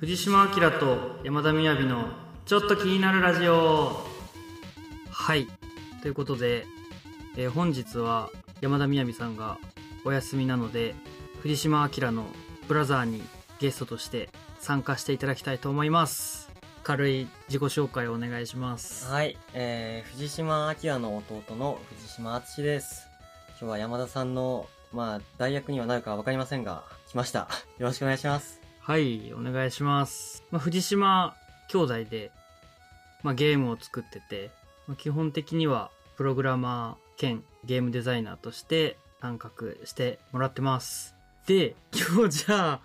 藤島明と山田雅のちょっと気になるラジオはいということで、えー本日は山田雅さんがお休みなので藤島明のブラザーにゲストとして参加していただきたいと思います軽い自己紹介をお願いしますはい、えー、藤島明の弟の藤島敦です。今日は山田さんの、まあ、代役にはなるかわかりませんが、来ました。よろしくお願いします。はい、お願いします。まあ、藤島兄弟で、まあ、ゲームを作ってて、まあ、基本的にはプログラマー兼ゲームデザイナーとして参画してもらってます。で、今日じゃあ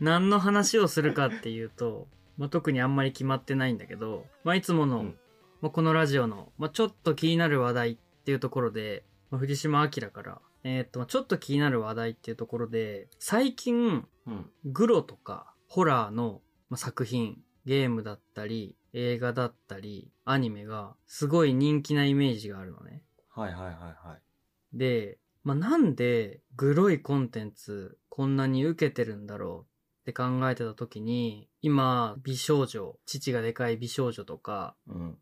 何の話をするかっていうと、まあ、特にあんまり決まってないんだけど、まあ、いつもの、うんまあ、このラジオの、まあ、ちょっと気になる話題っていうところで、まあ、藤島明から、えーっと、ちょっと気になる話題っていうところで、最近、うん。グロとかホラーのまあ作品、ゲームだったり、映画だったり、アニメがすごい人気なイメージがあるのね。はいはいはいはい。で、まあ、なんでグロいコンテンツこんなに受けてるんだろうって考えてた時に、今、美少女、父がでかい美少女とか、うん。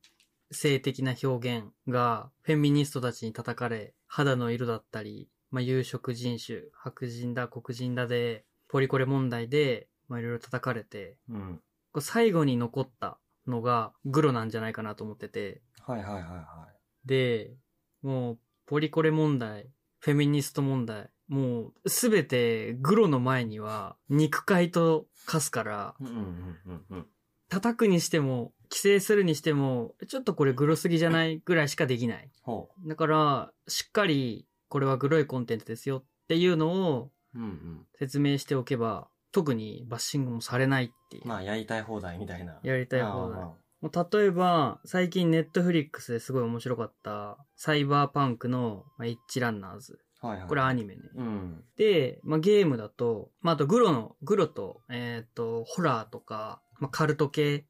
性的な表現がフェミニストたちに叩かれ、肌の色だったり、まあ、有色人種、白人だ、黒人だで、ポリコレ問題で、まあ、いろいろ叩かれて、うん。最後に残ったのがグロなんじゃないかなと思ってて、はいはいはいはで、もう、ポリコレ問題、フェミニスト問題、もう、すべてグロの前には、肉塊と化すから、い。うんうんうんうん。叩くにしても、規制するにしても、ちょっとこれグロすぎじゃないぐらいしかできない。ほだから、しっかり、これはグロいコンテンツですよっていうのを。説明しておけば、特にバッシングもされないっていう。まあ、やりたい放題みたいな。やりたい放題。あもう例えば、最近ネットフリックスですごい面白かった、サイバーパンクの、まあ、イッチランナーズ。あ。はいはい。これアニメね。うん。で、まあ、ゲームだと、まあ、あとグロの、グロと、えっ、と、ホラーとか、まあ、カルト系うん。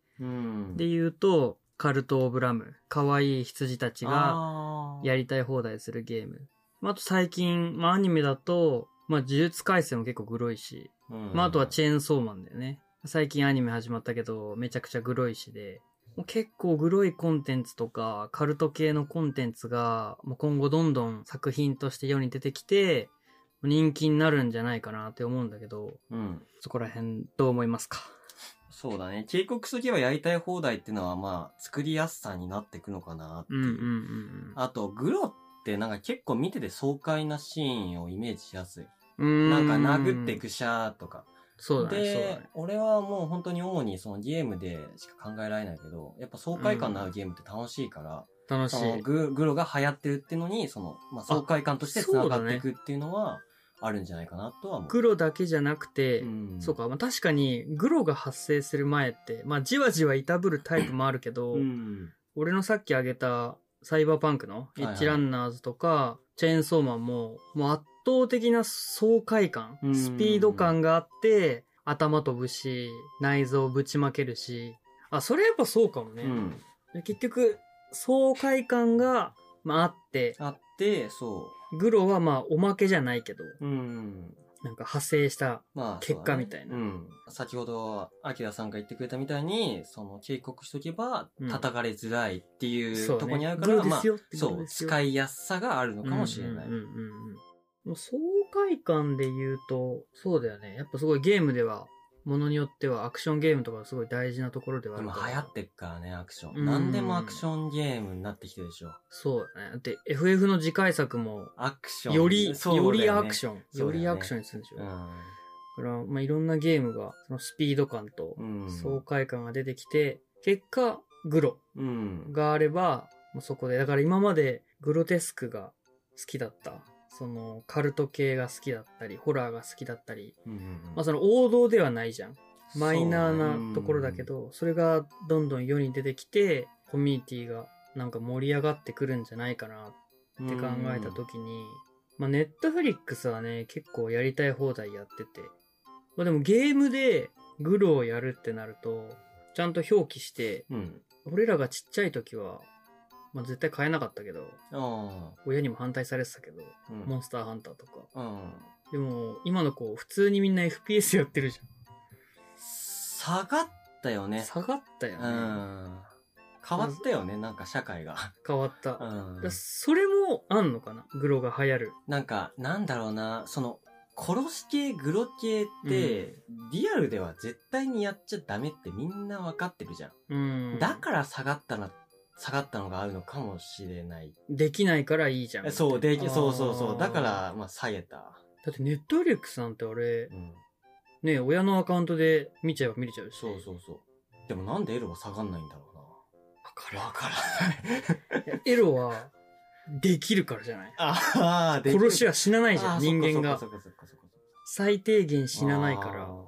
で言うと、カルト・オブ・ラム。可愛い羊たちががやりたい放題するゲーム。まあ、あと最近、まあ、アニメだと、まあ、呪術廻戦も結構グロいし、うんまあ、あとはチェーンソーマンだよね。最近アニメ始まったけど、めちゃくちゃグロいしで、結構グロいコンテンツとか、カルト系のコンテンツが、もう今後どんどん作品として世に出てきて、人気になるんじゃないかなって思うんだけど、うん。そこら辺どう思いますか？そうだね。警告しとけばやりたい放題っていうのは、まあ、作りやすさになっていくのかなっていう。うんうんうんあと、グロってなんか結構見てて爽快なシーンをイメージしやすい。うん。なんかう殴ってぐしゃーとか。そうだね、でね。、俺はもう本当に主にそのゲームでしか考えられないけど、やっぱ爽快感のあるゲームって楽しいから、楽しい。ググロが流行ってるっていうのに、その、まあ、爽快感として繋がっていくっていうのは、あるんじゃないかなとは思う。グロだけじゃなくて、うん。そうか、まあ、確かにグロが発生する前って、まあ、じわじわいたぶるタイプもあるけど、うん。俺のさっき挙げたサイバーパンクのいはい。エッジランナーズとか、チェーンソーマンも、もう圧倒的な爽快感う、ん。スピード感があって、頭飛ぶし、内臓ぶちまけるし、あ、それやっぱそうかもね。結局、爽快感が、まあ、あって、あって、そグロはまあおまけじゃないけど、う。うん。なんか派生した、まあ、結果みたいなそうだねうん。先ほど、アキラさんが言ってくれたみたいに、その、警告しとけばうん、叩かれづらいっていうとこにあるから、まあグロですよって、そう、グロですよ使いやすさがあるのかもしれない。うんうんうんうんもう爽快感で言うと、そうだよね。やっぱすごいゲームでは、ものによってはアクションゲームとかすごい大事なところではあるから。今流行ってっからね、アクション。うん何でもアクションゲームになってきてるでしょ。そうだね。だって FF の次回作も、アクション。より、よりアクション、そうだよりアクションにするんでしょ。うだから、まあ、いろんなゲームが、そのスピード感とん。うん。爽快感が出てきて、結果、グロうん。があれば、もうそこで、だから今までグロテスクが好きだった。その、カルト系が好きだったり、ホラーが好きだったり、うんうんまあその王道ではないじゃん。マイナーなところだけ。ど、それがどんどん世に出てきて、コミュニティがなんか盛り上がってくるんじゃないかなって考えたときに、まあネットフリックスはね、結構やりたい放題やってて、まあでもゲームでグロをやるってなると、ちゃんと表記して、うん。俺らがちっちゃい時は、まあ絶対買えなかったけど、あ親にも反対されてたけど、あ。うん。モンスターハンターとか。うん。でも、今の子、普通にみんな FPS やってるじゃん。下がったよね。下がったようね。ん。変わったよね、なんか社会が。変わった。うんだ。それもあんのかな？グロが流行る。なんか、なんだろうな、その、殺し系、グロ系って、リアルでは絶対にやっちゃダメってみんなわかってるじゃん。うん。だから下がったな、下がったのがあるのかもしれない。できないからいいじゃん。そう、でき、そうそうそう。だから、まあ、下げた。だってネットフリックスなんて俺う、ん。ね、親のアカウントで見ちゃえば見れちゃうし。そうそうそう。でもなんでエロは下がんないんだろわかうな。わからない。る。いやエロは、できるからじゃない？ああ、で殺しは死なないじゃん、人間がそ。っかそっかそっかそっかそっか最低限死なないから。あ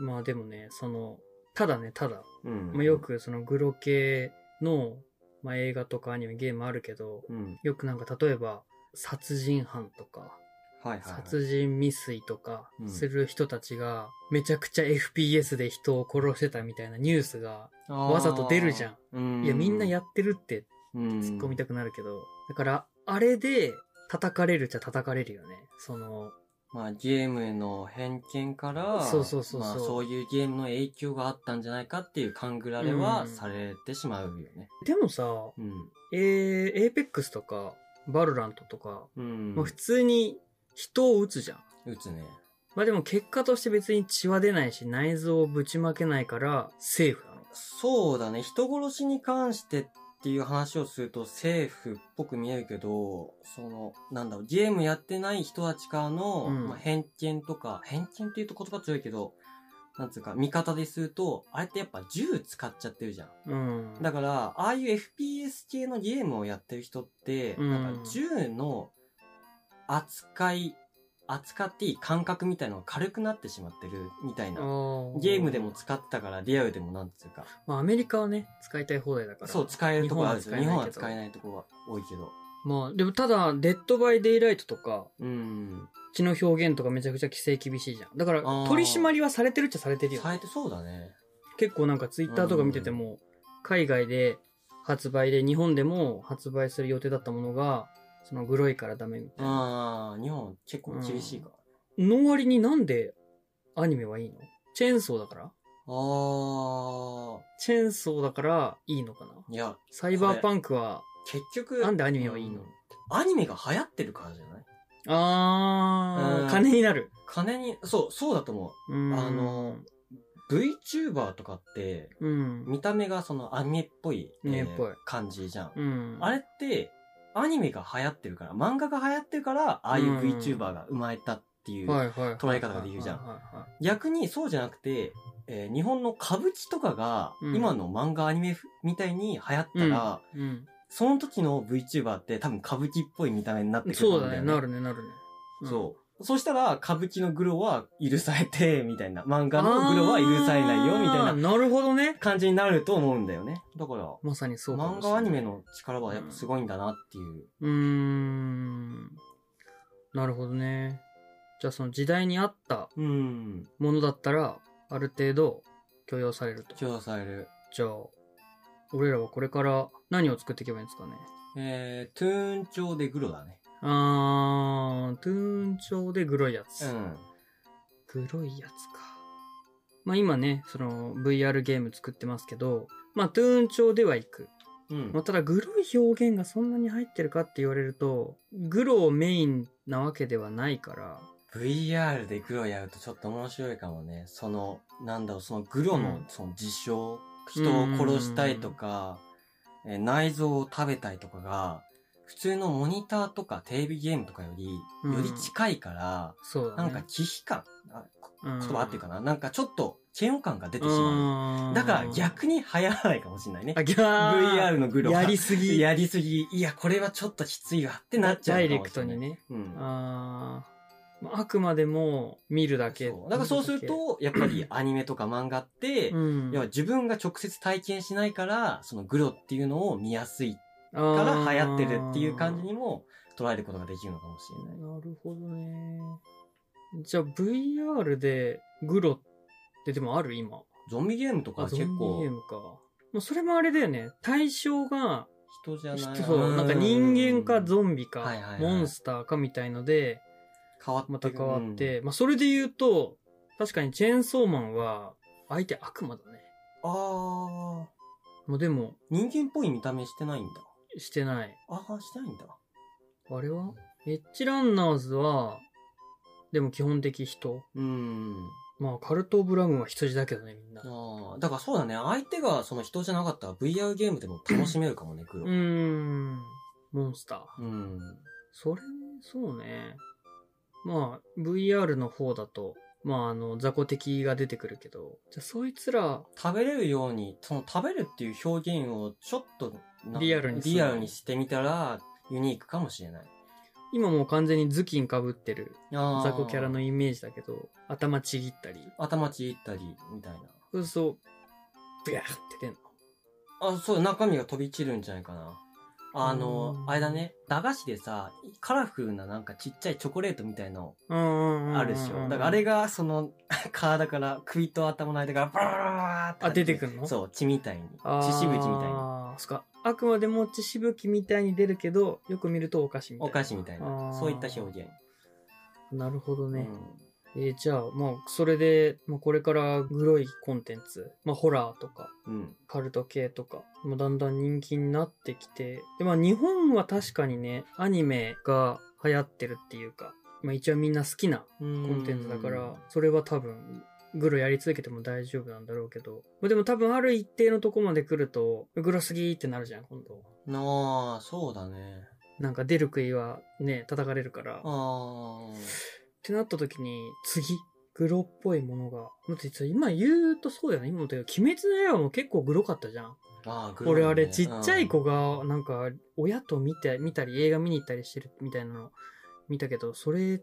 まあでもね、その、ただね、ただ、ーうん。まあ、よくそのグロ系の、まあ、映画とかアニメ、ゲームあるけど、うん。よくなんか例えば、殺人犯とか、はいはいはい。殺人未遂とかうんする人たちが、めちゃくちゃ FPS で人を殺してたみたいなニュースがわざと出るじゃん。んいや、みんなやってるってうん、突っ込みたくなるけど、だから、あれで叩かれるっちゃ叩かれるよね。その、まあ、ゲームへの偏見から、そうそうそうそうまあ、そういうゲームの影響があったんじゃないかっていう勘ぐられはうんされてしまうよね。でもさ、うん。えー、エーペックスとか、バルラントとか、うん。まあ普通に人を撃つじゃん。打つね。まあでも結果として別に血は出ないし内臓をぶちまけないからセーフなの。そうだね。人殺しに関してっていう話をするとセーフっぽく見えるけど、その、なんだろう、ゲームやってない人たちからの、うんまあ、偏見とか、偏見っていうと言葉強いけど、なんつうか、見方ですると、あれってやっぱ銃使っちゃってるじゃん。うん。だから、ああいう FPS 系のゲームをやってる人って、うんなんか銃の扱い、扱っていい感覚みたいのが軽くなってしまってるみたいな。ゲームでも使ってたから、リアルでもなんつうか。まあアメリカはね、使いたい放題だから。そう、使えるところあるんですよ。日日本は使えないところが多いけど。まあでもただ、デッドバイデイライトとか、うん。血の表現とかめちゃくちゃ規制厳しいじゃん。だから取り締まりはされてるっちゃされてるよ。されてそうだね。結構なんかツイッターとか見てても、海外で発売で日本でも発売する予定だったものが、そのグロいからダメみたいな。ああ、日本結構厳しいから。の割になんでアニメはいいの？チェーンソーだからああ、チェーンソーだからいいのかな？いや、サイバーパンクは、結局。なんでアニメはいいの？うんアニメが流行ってるからじゃない？あー、うん金になる。金に、そう、そうだと思う。うんあの、VTuber とかって、うん。見た目がそのアニメっぽい、アニメっぽいえー感じじゃん。うん。あれって、アニメが流行ってるから、漫画が流行ってるから、ああいううん VTuber が生まれたっていう。捉え方ができるじゃん逆にそうじゃなくて、えー日本の歌舞伎とかが、うん今の漫画アニメみたいに流行ったら、うん。その時の VTuber って多分歌舞伎っぽい見た目になってくるとそうだね、思うんだよなるね、なるね。そう。そしたら、歌舞伎のグロは許されて、みたいな。漫画のグロは許されないよ、みたいななるほどね。感じになると思うんだよね。だから、まさにそう漫画アニメの力はやっぱすごいんだなっていう。うーん。なるほどね。じゃあその時代に合ったうん。ものだったら、ある程度許容されると。許容される。じゃあ、俺らはこれから何を作っていけばいいんですかね。えー、トゥーン調でグロだね。あー、トゥーン調でグロいやつ。うん。グロいやつか。まあ今ね、その VR ゲーム作ってますけど、まあトゥーン調ではいく。うんまあ、ただグロい表現がそんなに入ってるかって言われると、グロをメインなわけではないから、VR でグロやるとちょっと面白いかもね。その、なんだろう、そのグロのうんその事象、人を殺したいとか、えー内臓を食べたいとかが、普通のモニターとかテレビゲームとかより、うんより近いから、そうだね。なんか忌避感、あうん、言葉合ってるかな、なんかちょっと嫌悪感が出てしまう。うんだから逆に流行らないかもしれないねあ、。ギャー VR のグロはやりすぎ。やりすぎ。いや、これはちょっときついわってなっちゃうダイレクかもしれない。トにね。うん。あーまああくまでも見るだけ。そうだからそうすると、やっぱりアニメとか漫画って、うん、要は自分が直接体験しないから、そのグロっていうのを見やすいかから流行ってるっていう感じにも捉えることができるのかもしれない。なるほどね。じゃあ VR でグロってでもある今？ゾンビゲームとかあ、ゾンビ結構ゲームか。もうそれもあれだよね。対象が、人じゃない。人そう、なんか人間かゾンビか、はいはいはいモンスターかみたいので、変わってまた変わって、まあそれで言うと、確かにチェーンソーマンは、相手悪魔だね。あー。まあでも、人間っぽい見た目してないんだ。してない。あー、してないんだ。あれは？エッジランナーズは、でも基本的人。うーん。まあ、カルト・オブ・ラムは羊だけどね、みんな。ああ、だからそうだね。相手がその人じゃなかったら VR ゲームでも楽しめるかもね、黒。うーん。モンスター。うん。それ、そうね。まあ、VR の方だと、まあ、あの、雑魚敵が出てくるけど、じゃあそいつら、食べれるように、その食べるっていう表現をちょっとなリアルにリアルにしてみたらユニークかもしれない。今もう完全に頭巾被ってる雑魚キャラのイメージだけど、頭ちぎったり、頭ちぎったり、みたいな。そうすると、ブヤーって出んの。あ、そう、中身が飛び散るんじゃないかな。あのう、んあれだね。駄菓子でさ、カラフルななんかちっちゃいチョコレートみたいのあるでしょ。だからあれが、その、体から、首と頭の間からバーって。あ出てくんの？そう、血みたいに。血しぶきみたいな。そっか。あくまでも血しぶきみたいに出るけど、よく見るとお菓子みたいな。お菓子みたいあな。ーそういった表現。なるほどね。うんえーじゃあ、まあ、それで、まあ、これからグロいコンテンツ、まあ、ホラーとか、うん。カルト系とか、まあ、だんだん人気になってきて、で、まあ、日本は確かにね、アニメが流行ってるっていうか、まあ、一応みんな好きなココンテンツだから、それは多分、グロやり続けても大丈夫なんだろうけど、まあでも多分ある一定のとこまで来ると、グロすぎーってなるじゃん、今度。なあ、そうだね。なんか出る杭はね、叩かれるから。っあてなった時に、次、グロっぽいものが。だっ今言うとそうだよね。今も言ったけど、鬼滅の刃も結構グロかったじゃん。あ。あね俺あれちっちゃい子が、なんか、親と見て、見たり映画見に行ったりしてるみたいなの見たけど、それ、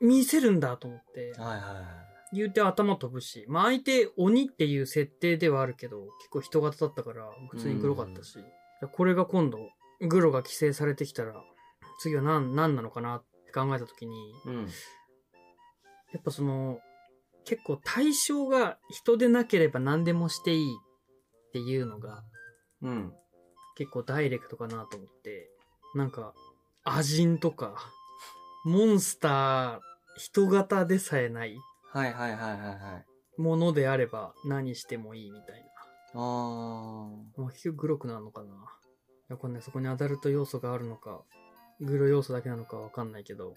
見せるんだと思ってうん。はいはいはい。言うて頭飛ぶし、まあ相手鬼っていう設定ではあるけど、結構人型だったから、普通にグロかったし、これが今度、グロが規制されてきたら、次は何、何なのかなって考えた時に、うん。やっぱその、結構対象が人でなければ何でもしていいっていうのが、うん。結構ダイレクトかなと思って、なんか、アジンとか、モンスター、人型でさえないはいはいはいはいはい。ものであれば何してもいいみたいあな。まあ、結局グロくなるのかな。いや、これね、そこにアダルト要素があるのか、グロ要素だけなのかわかんないけど、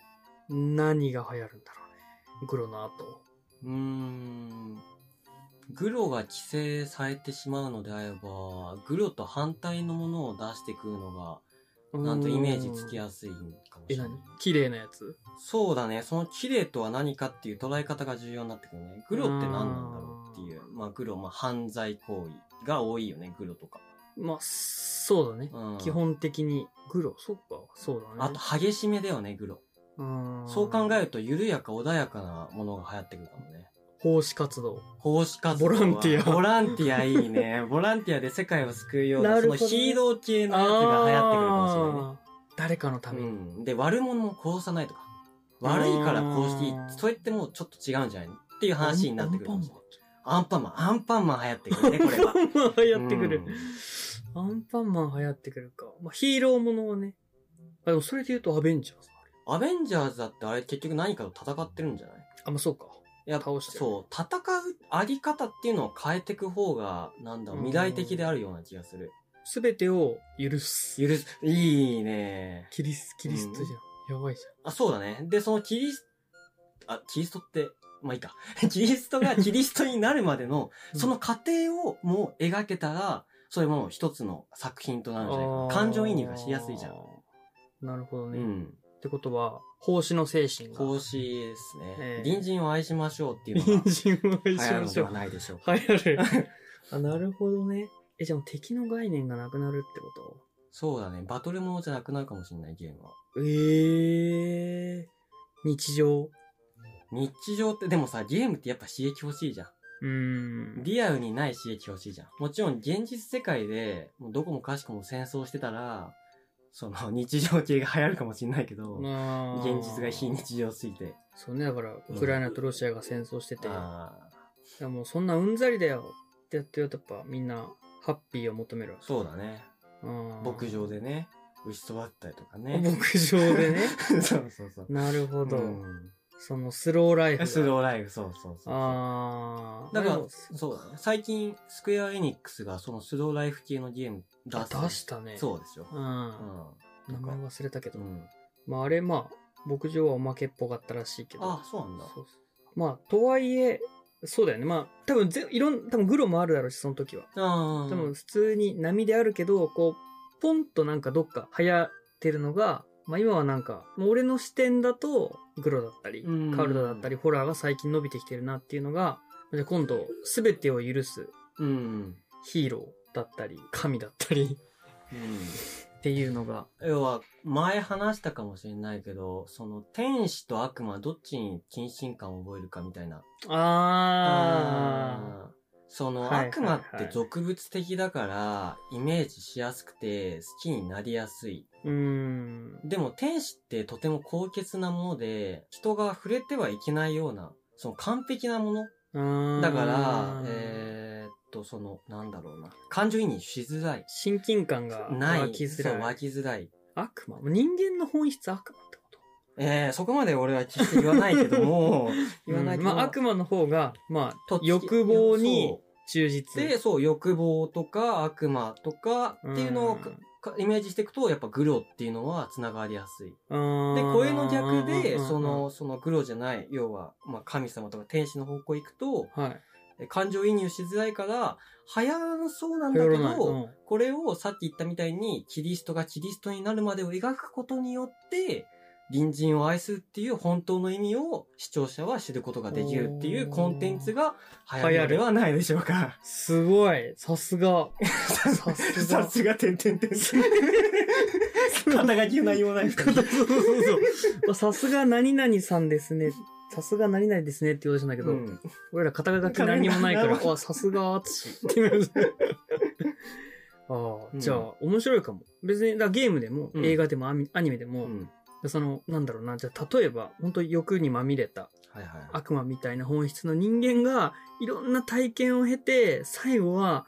何が流行るんだろうね。グロの後。ー。うーん。グロが規制されてしまうのであれば、グロと反対のものを出してくるのが、なんとイメージつきやすいかもしえ、れない何？綺麗なやつ？そうだね。その綺麗とは何かっていう捉え方が重要になってくるね。グロって何なんだろうっていう。まあグロ、まあ犯罪行為が多いよね、グロとか。まあ、そうだね。うん。基。本的に。グロ、そっか、そうだね。あと激しめだよね、グロ。うん、そう考えると緩やか穏やかなものが流行ってくるかもね。奉仕活動。奉仕活動は。ボランティアボランティアいいね。ボランティアで世界を救うような、そのなるほどねヒーロー系のやつが流行ってくるかもしれないね。誰かのために。うん。で、悪者も殺さないとか。悪いから殺していいそれってもうちょっと違うんじゃないっていう話になってくるかもしれない。アンアンパンマン、アンパンマン流行ってくるね、これは。パンマン流行ってくるうん。アンパンマン流行ってくるか。まあ、ヒーローものはね。あでもそれで言うとアベンジャーズ。アベンジャーズだってあれ結局何かと戦ってるんじゃない？あ、まあそうか。いや、倒してるそう、戦うあり方っていうのを変えていく方が、なんだろう、未来的であるような気がする。すべてを許す。許す、いいね。キリス、キリストじゃん。やばいじあ、そうだね。で、そのキリス、あ、キリストって、まあいいか。キリストがキリストになるまでの、うんその過程をもう描けたら、それも一つの作品となゃん。るんじゃないかな。感情移入がしやすいじゃん。ん。なるほどね。っうん。てことは、奉仕の精神が。孔子ですね。ええ隣人を愛しましょうっていうのが隣人を愛流しましょう行るのでは。ないでしょうか。流行る。あ、なるほどね。え、じゃあ敵の概念がなくなるってこと？そうだね。バトルものじゃなくなるかもしれない、ゲームは。ええ日常？日常って、でもさ、ゲームってやっぱ刺激欲しいじゃん。うーん。リアルにない刺激欲しいじゃん。もちろん現実世界で、もうどこもかしこも戦争してたら、その 日常系が流行るかもしれないけど、現実が非日常すぎて。そうね、だから、ウクライナとロシアが戦争してて、いあやもうそんなうんざりだよってやってるとやっぱみんなハッピーを求めるそうだね。牧場でね、牛育ったりとかあね。牧場でね。そうそうそう。なるほど。うんそのスローライフが。スローライフ、そうそうそう。あー。だからそう。最近、スクエアエニックスがそのスローライフ系のゲーム出。出したね。そうですよ。う。うんん。名前忘れたけど。うん。まああれ、まあ、牧場はおまけっぽかったらしいけど。あ、そうなんだ。そうそうまあ、とはいえ、そうだよね。まあ、多分ぜ、いろん、多分グロもあるだろうし、その時は。ああ。多分、普通に波であるけど、こう、ポンとなんかどっか流行ってるのが、まあ今はなんか、もう俺の視点だと、グロだったり、うんカルダだったり、ホラーが最近伸びてきてるなっていうのが、じゃあ今度、すべてを許すうん。ヒーローだったり、神だったり うん。っていうのが、要は、前話したかもしれないけど、その、天使と悪魔どっちに近親感を覚えるかみたいな。あーその、悪魔って俗物的だから、イメージしやすくて、好きになりやすい。ー、うーん。でも、天使ってとても高潔なもので、人が触れてはいけないような、その完璧なもの。だだから、えーっと、その、なんだろうな。感情移入しづらい。親近感がない。湧きづそう、らい。湧きづらい。悪魔人間の本質悪えー、そこまで俺は決して言わないけども、言わないけど、うんまあ悪魔の方が、まあ欲望に忠そ実。うで、そう、欲望とか悪魔とかっていうのをイメージしていくと、やっぱグロっていうのは繋がりやすい。で、で声の逆で、その、、そのグロじゃない、要は、まあ神様とか天使の方向行くと、はい。え感情移入しづらいから、流行らなそうなんだけど、うんこれをさっき言ったみたいに、キリストがキリストになるまでを描くことによって、隣人を愛するっていう本当の意味を視聴者は知ることができるっていうコンテンツが流行るのではないでしょうか。すごい。さすが。さすが。さすが、てんてんてん。肩書きの内容ないですか？そうそうそうそう。さすが何々さんですね。さすが何々ですねって言おうとしたんだけど、うん。俺ら肩書き何にもないから、あ、さすがあつしってああ、うんじゃあ、面白いかも。別に、だゲームでも、うん映画でもアニアニメでも、うん。その、なんだろうな、じゃあ、例えば、本当欲にまみれたはいはい。悪魔みたいな本質の人間が、いろんな体験を経て、最後は、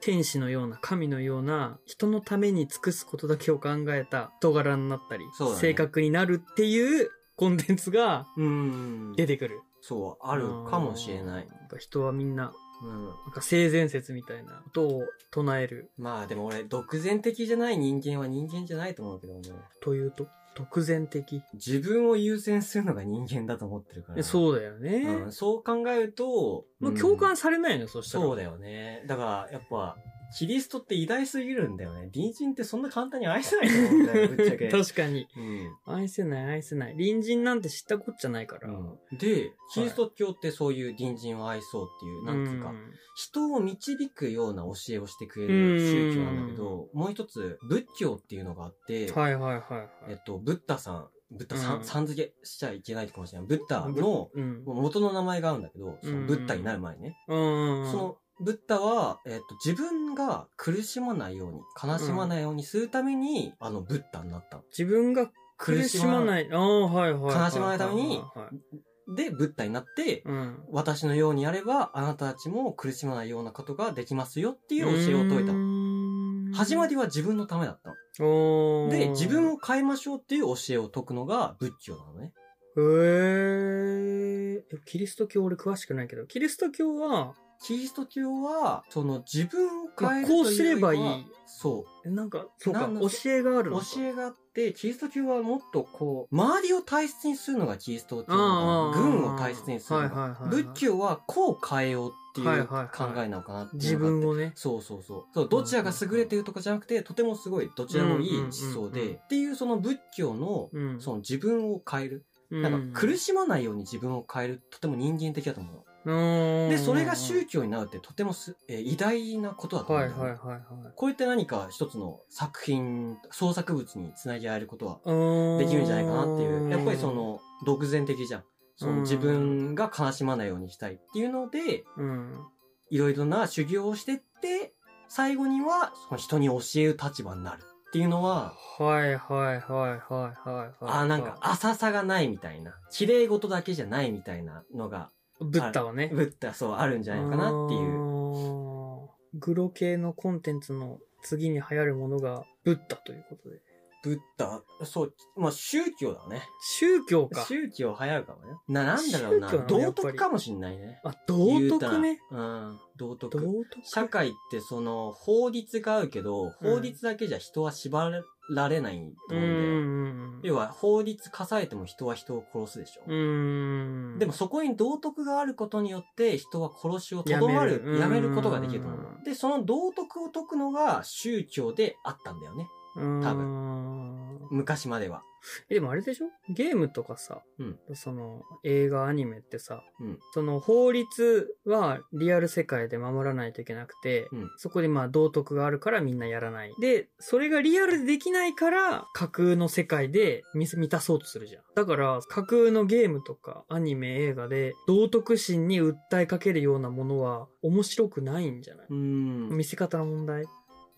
天使のような、神のような、人のために尽くすことだけを考えた人柄になったり、そうだね性格になるっていうコンテンツがうん。出てくる。そう、あるかもしれない。なんか人はみんな、うん。なんか性善説みたいなことを唱えるまあでも俺、独善的じゃない人間は人間じゃないと思うけどね。というと、独善的。自分を優先するのが人間だと思ってるから。えそうだよね。うん、そう考えると、まあ、うん共感されないのよ、そしたら。そうだよね。だから、やっぱ、キリストって偉大すぎるんだよね。隣人ってそんな簡単に愛せないと思うんだよ、ぶっちゃけ。確かに。うん。愛せない、愛せない。隣人なんて知ったこっちゃないから。うんで、キリスト教ってそういう隣人を愛そうっていう、なんていうか、人を導くような教えをしてくれる宗教なんだけど、もう一つ、仏教っていうのがあって、はいはいはいはい。えっと、ブッダさん、ブッダさん、うんさん付けしちゃいけないかもしれない。ブッダのうん。元の名前があるんだけど、そのブッダになる前にね。うん。その、ブッダは、えっ、と、自分が苦しまないように、悲しまないようにするために、あの、ブッダになったの。自分が苦しまない。ああ、はいはい。悲しまないためにで、ブッダになって、うん。私のようにやれば、あなたたちも苦しまないようなことができますよっていう教えを説いた始まりは自分のためだった。で、自分を変えましょうっていう教えを説くのが仏教なのね。へえ。キリスト教俺詳しくないけど、キリスト教は、キリスト教は、その自分を変えるまあこうすればいいそえなんか、そうか、教えがあるう。のか。教えがあって、キリスト教はもっとこう、周りを大切にするのがキリスト教軍を大切にするのが。仏教はこう変えようっていう考えなのかなっていう自分をね。そうそうそう。そう、どちらが優れてるとかじゃなくて、とてもすごい、どちらもいい思想で、っていうその仏教の、うん。その自分を変える。うんなんか苦しまないように自分を変える、とても人間的だと思うで、それが宗教になるってとてもす、えー偉大なことだと思うはいんだよね、はいはいはい。こういった何か一つの作品、創作物につなげられることはでできるんじゃないかなっていう。やっぱりそ、の、独善的じゃん。そのうん自分が悲しまないようにしたいっていうので、うん。いろいろな修行をしてって、最後にはその人に教える立場になるっていうのは、はいはいはいはいはいはい。あーなんか浅さがないみたいな、綺麗事だけじゃないみたいなのが、ブッダはね。ブッダそうあるんじゃないかなっていう。う。グロ系のコンテンツの次に流行るものがブッダということで。ブッダ、そう、まあ宗教だね。宗教か。宗教流行るかもね。な、なんだろうな。宗教なの道徳かもしんないね。あ、道徳ね。うん。道道徳？徳。社会ってその法律があるけど、法律だけじゃ人は縛られないとう思うんだよ。ん。要は法律課さえても人は人を殺すでしょ。うん。でもそこに道徳があることによって人は殺しをとどまる、やめるやめることができると思うう。で、その道徳を解くのが宗教であったんだよね。うん、多分。昔までは。えでもあれでしょ？ゲームとかさ、うんその映画、アニメってさ、うんその法律はリアル世界で守らないといけなくて、うんそこでまあ道徳があるからみんなやらない。で、それがリアルでできないから架空の世界で満満たそうとするじゃん。だから架空のゲームとかアニメ、映画で道徳心に訴えかけるようなものは面白くないんじゃない、うん。見せ方の問題？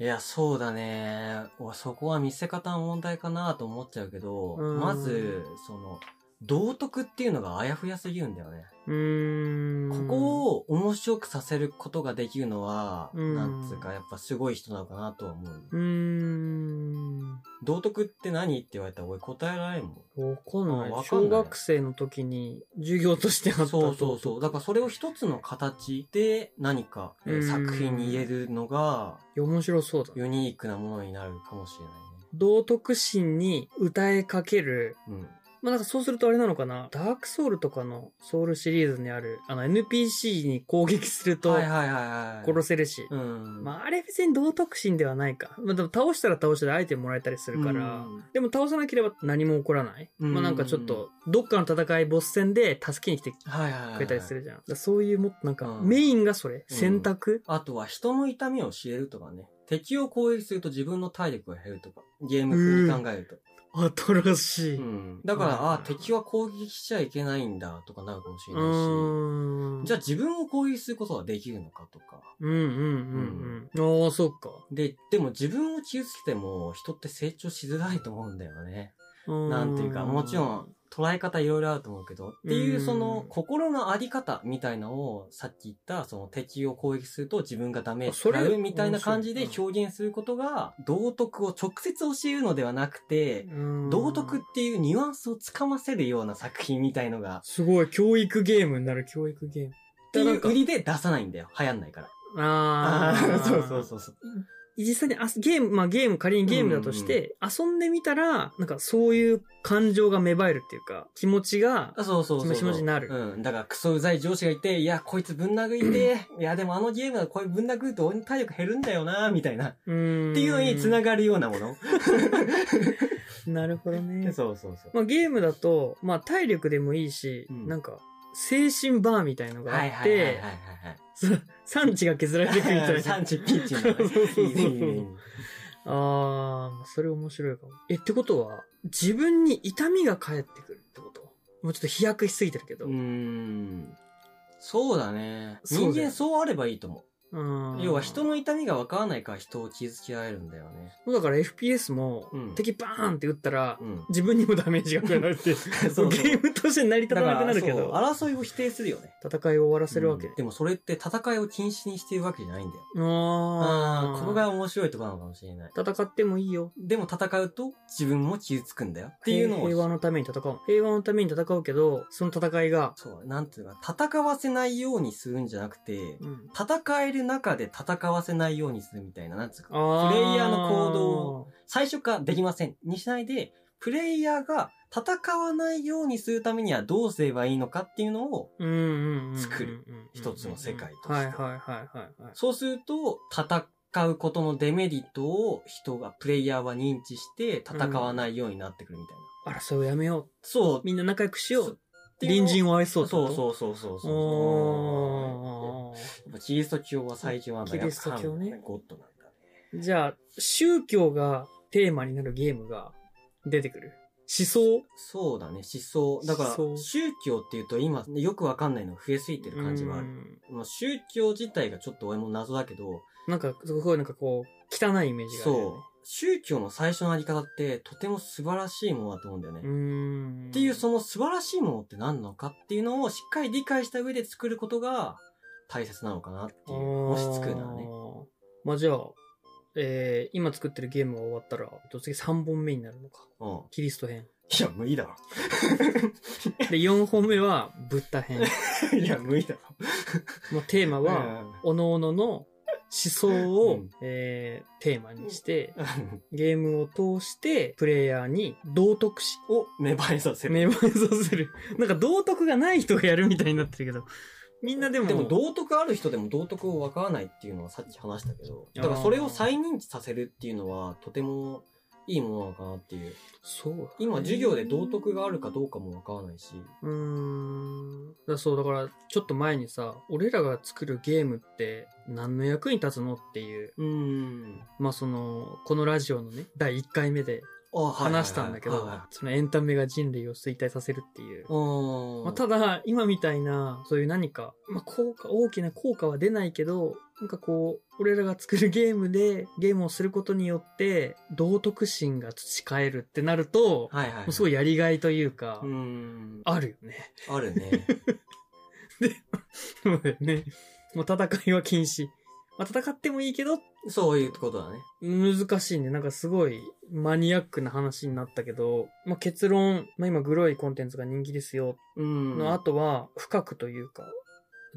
いや、そうだね。俺そこは見せ方の問題かなと思っちゃうけど、うんまず、その、道徳っていうのがあやふやすぎるんだよね。ここを面白くさせることができるのは、うんなんつうか、やっぱすごい人なのかなとは思う。うーん。道徳って何って言われたら俺答えられんもん。わかんない。あわかんない小学生の時に授業としてあったそうそうそう。だからそれを一つの形で何か、作品に入れるのが面白そうだ。ユニークなものになるかもしれない道徳心に歌いかける。ね。まあなんかそうするとあれなのかな。ダークソウルとかのソウルシリーズにある、あの NPC に攻撃するうん。とはいはいはいはい。殺せるし。うん。まああれ別に道徳心ではないか。まあでも倒したら倒したでアイテムもらえたりするから。うんでも倒さなければ何も起こらない。うんまあなんかちょっと、どっかの戦いボス戦で助けに来てはいはいはい。くれたりするじゃん。だからそういうもっとなんか、うんメインがそれ。うん選択、あとは人の痛みを知れるとかね。敵を攻撃すると自分の体力が減るとか。ゲーム風に考えると。新しい。う。うんだから、うんあ、敵は攻撃しちゃいけないんだとかなるかもしれないし。ーん。じゃあ自分を攻撃することはできるのかとか。うんうんうんうん。ああ、そっか。で、でも自分を傷つけても人って成長しづらいと思うんだよね。なんていうか、もちろん、捉え方いろいろあると思うけど、っていううんその心のあり方みたいなのをさっき言ったその敵を攻撃すると自分がダメージみたいな感じで表現することが道徳を直接教えるのではなくて、道徳っていうニュアンスをつかませるような作品みたいのが、すごい、教育ゲームになる教育ゲーム。っていう売りで出さないんだよ。流行んないから。ああ。そうそうそうそう。実際にあゲーム、まあゲーム、仮にゲームだとして、遊んでみたら、なんかそういう感情が芽生えるっていうか、気持ちが、あそうそうそうそう。気持ちになるうん。だからクソうざい上司がいて、いや、こいつぶん殴りて、いや、でもあのゲームはこういうぶん殴ると俺の体力減るんだよな、みたいな。っうーん。ていうのに繋がるようなもの。なるほどね。そうそうそう。まあゲームだと、まあ体力でもいいし、うんなんか、精神バーみたいのがあっはいはいはいはいて、はいそう産地が削られていくみたはい。いな。産地ピッチのね。そうそうそういいねいいねいいねああ、それ面白いかも。え、ってことは、自分に痛みが返ってくるってこと？もうちょっと飛躍しすぎてるけど。うーん。そうだね。人間そうあればいいと思う。うん要は人の痛みが分からないから人を傷つけられるんだよね。だから FPS も、うん敵バーンって撃ったら、うん。自分にもダメージが加えられて、そうそうゲームとして成り立たなくなるけだど、からそう争いを否定するよね。戦いを終わらせるわけ。うんでもそれって戦いを禁止にしてるわけじゃないんだよ。ああああ、ここが面白いところなのかもしれない。戦ってもいいよ。でも戦うと自分も傷つくんだよっていうのを。平和のために戦う。平和のために戦うけど、その戦いが、そう、なんていうか、戦わせないようにするんじゃなくて、うん、戦える中で戦わせないようにするみたいな、なんつうか、あプレイヤーの行動を最初からできませんにしないで、プレイヤーが戦わないようにするためにはどうすればいいのかっていうのを、うんうんうんうん作る一つの世界としてはいはいはいはいはい。そうすると、戦うことのデメリットを人が、プレイヤーは認知して戦わないようになってくるみたいな。あら、それをやめよそうう。。みんな仲良くしよう。っていう隣人を愛そうそうそうそうそうそう。やっぱキリスト教は最強なんだキリスト教ねゴッドなんだね。じゃあ、宗教がテーマになるゲームが出てくる？思想？そうだね、思想。だから、宗教っていうと今、よくわかんないの増えすぎてる感じはある。うんまあ宗教自体がちょっと俺も謎だけど、なんか、すごいなんかこう、汚いイメージがあるよそう。宗教の最初のあり方ってとても素晴らしいものだと思うんだよね。っていうその素晴らしいものって何なのかっていうのをしっかり理解した上で作ることが大切なのかなっていう。もし作るならね。まあじゃあ、えー、今作ってるゲームが終わったら、ど次3本目になるのか。うん。キリスト編。いや、無理だろ。で、4本目は、ブッダ編。いや、無理だろ。もうテーマは、おのおのの思想を、うんえー、テーマにして、うんゲームを通して、プレイヤーに道徳心、を芽生えさせる。芽生えさせる。なんか道徳がない人がやるみたいになってるけど、みんなでも、でも道徳ある人でも道徳を分からないっていうのはさっき話したけど、だからそれを再認知させるっていうのはとてもいいものなのかなっていう。そうだね、今授業で道徳があるかどうかも分からないし。うーん。だそう、だから、ちょっと前にさ、俺らが作るゲームって何の役に立つのっていう、うーん。まあその、このラジオのね、第1回目で話したんだけど、そのエンタメが人類を衰退させるっていう。うん。まあ、ただ、今みたいな、そういう何か、まあ、効果、大きな効果は出ないけど、なんかこう、俺らが作るゲームで、ゲームをすることによって、道徳心が培えるってなると、はいはいはい。もうすごいやりがいというか、う。あるよね。あるね。そうだよね。もう戦いは禁止。まあ、戦ってもいいけど、そういうことだね。難しいね。なんかすごいマニアックな話になったけど、まあ、結論、まあ、今グロいコンテンツが人気ですようん。の後は深くというか、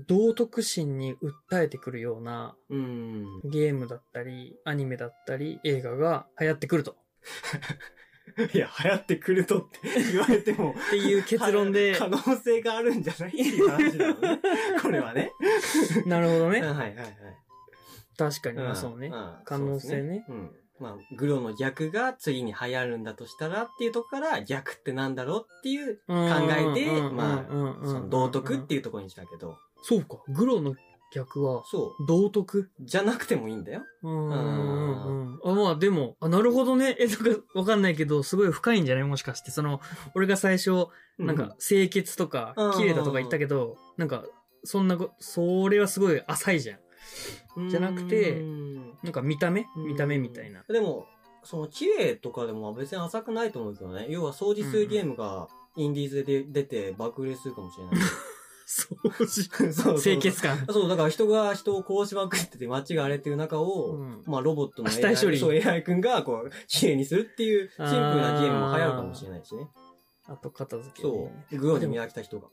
道徳心に訴えてくるようなうん。ゲームだったり、アニメだったり、映画が流行ってくると。いや、流行ってくるとって言われても。っていう結論で、可能性があるんじゃないっていう話だよね。これはね。なるほどね。うんはいはいはい。確かに、まあんそうね。ん可能性ねそうん。まあ、グロの逆が次に流行るんだとしたらっていうとこから逆ってなんだろうっていう考えて、まあ、その道徳っていう。ところにしたけど、そうか。グロの逆は、そ道徳？う。じゃなくてもいいんだよ。うんうんうん。あ、まあでも、あ、なるほどね。え、なんかわかんないけど、すごい深いんじゃない？もしかして。その、俺が最初、なんか、清潔とかうん、綺麗だとか言ったけど、なんか、そんなこ、それはすごい浅いじゃん。うん、じゃなくてうんなんか見た目？うん見た目みたいな。でも、その綺麗とかでも別に浅くないと思うけどね。要は掃除するゲームがインディーズで出て爆売れするかもしれない。掃除。そう清潔感。そう、だから人が人を殺しまくってて街が荒れてる中を、うんまあロボットの死体処理そう AI 君がこう、綺麗にするっていうシンプルなゲームも流行るかもしれないしね。あと片付け、そね。う。グロに磨きた人が。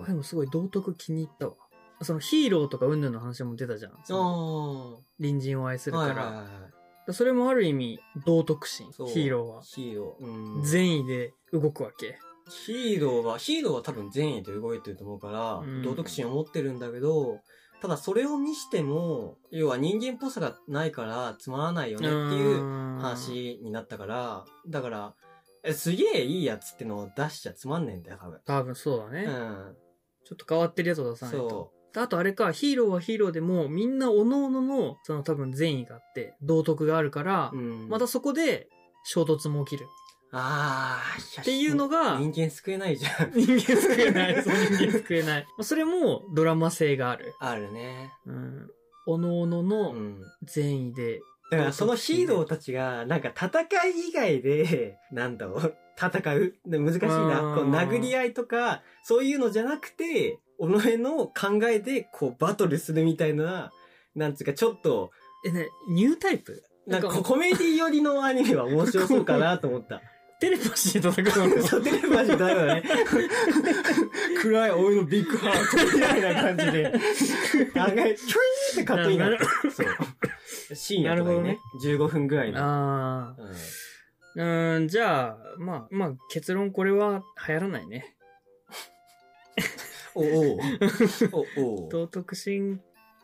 あでもすごい道徳気に入ったわ。そのヒーローとか云々の話も出たじゃん。隣人を愛するあ。から。はいはいはいはい。それもある意味、道徳心。ヒーローは。ヒーロー。うん。善意で動くわけ。ヒーローは、ヒーローは多分善意で動いてると思うから、うん道徳心を持ってるんだけど、ただそれを見しても、要は人間っぽさがないからつまらないよねっていう話になったから、だから、えすげえいいやつってのを出しちゃつまんねえんだよ、多分。多分そうだね。うん。ちょっと変わってるやつを出さないと。そあとあれか、ヒーローはヒーローでも、みんな各々の、その多分善意があって、道徳があるからう。、うん。またそこで衝突も起きる。ああ、っていうのが人間救えないじゃん。人間救えない。そう人間救えない。まあそれもドラマ性がある。あるね。うん。各々うのん。善意で、だからそのヒーローたちが、なんか戦い以外で、なんだろう、戦う？で難しいな。うんこう殴り合いとか、そういうのじゃなくて、己の考えで、こう、バトルするみたいな、なんつうか、ちょっと、え、ね、ニュータイプ？なんかコメディ寄りのアニメは面白そうかなと思った。テレパシーで戦うの？そう、テレパシーだよね。暗い俺のビッグハートみたいな感じで、案外、チュイーってかっこいいなって。そう。深夜とかにね、15分ぐらいの。あうんあ。うん、じゃあ、まあ、まあ、結論これは流行らないね。おお おお道徳心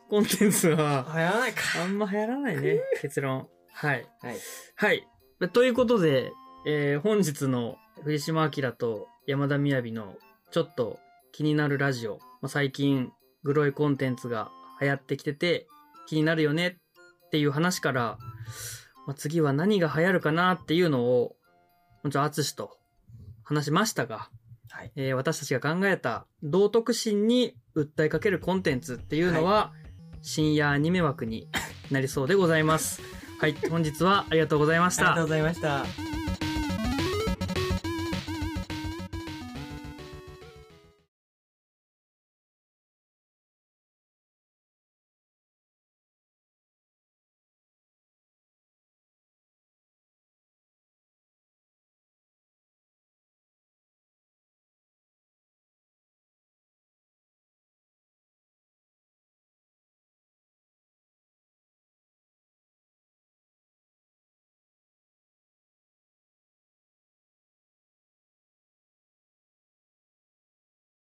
コンテンツは、流行らないか。あんま流行らないね。結論。はい。はい。はい。ということで、えー本日の藤島明と山田みやびのちょっと気になるラジオ。まあ、最近、グロいコンテンツが流行ってきてて気になるよねっていう話から、まあ、次は何が流行るかなっていうのを、もちろん淳と話しましたが、はい。えー私たちが考えた道徳心に訴えかけるコンテンツっていうのは、深夜アニメ枠になりそうでございます。はい、本日はありがとうございましたありがとう。ございました。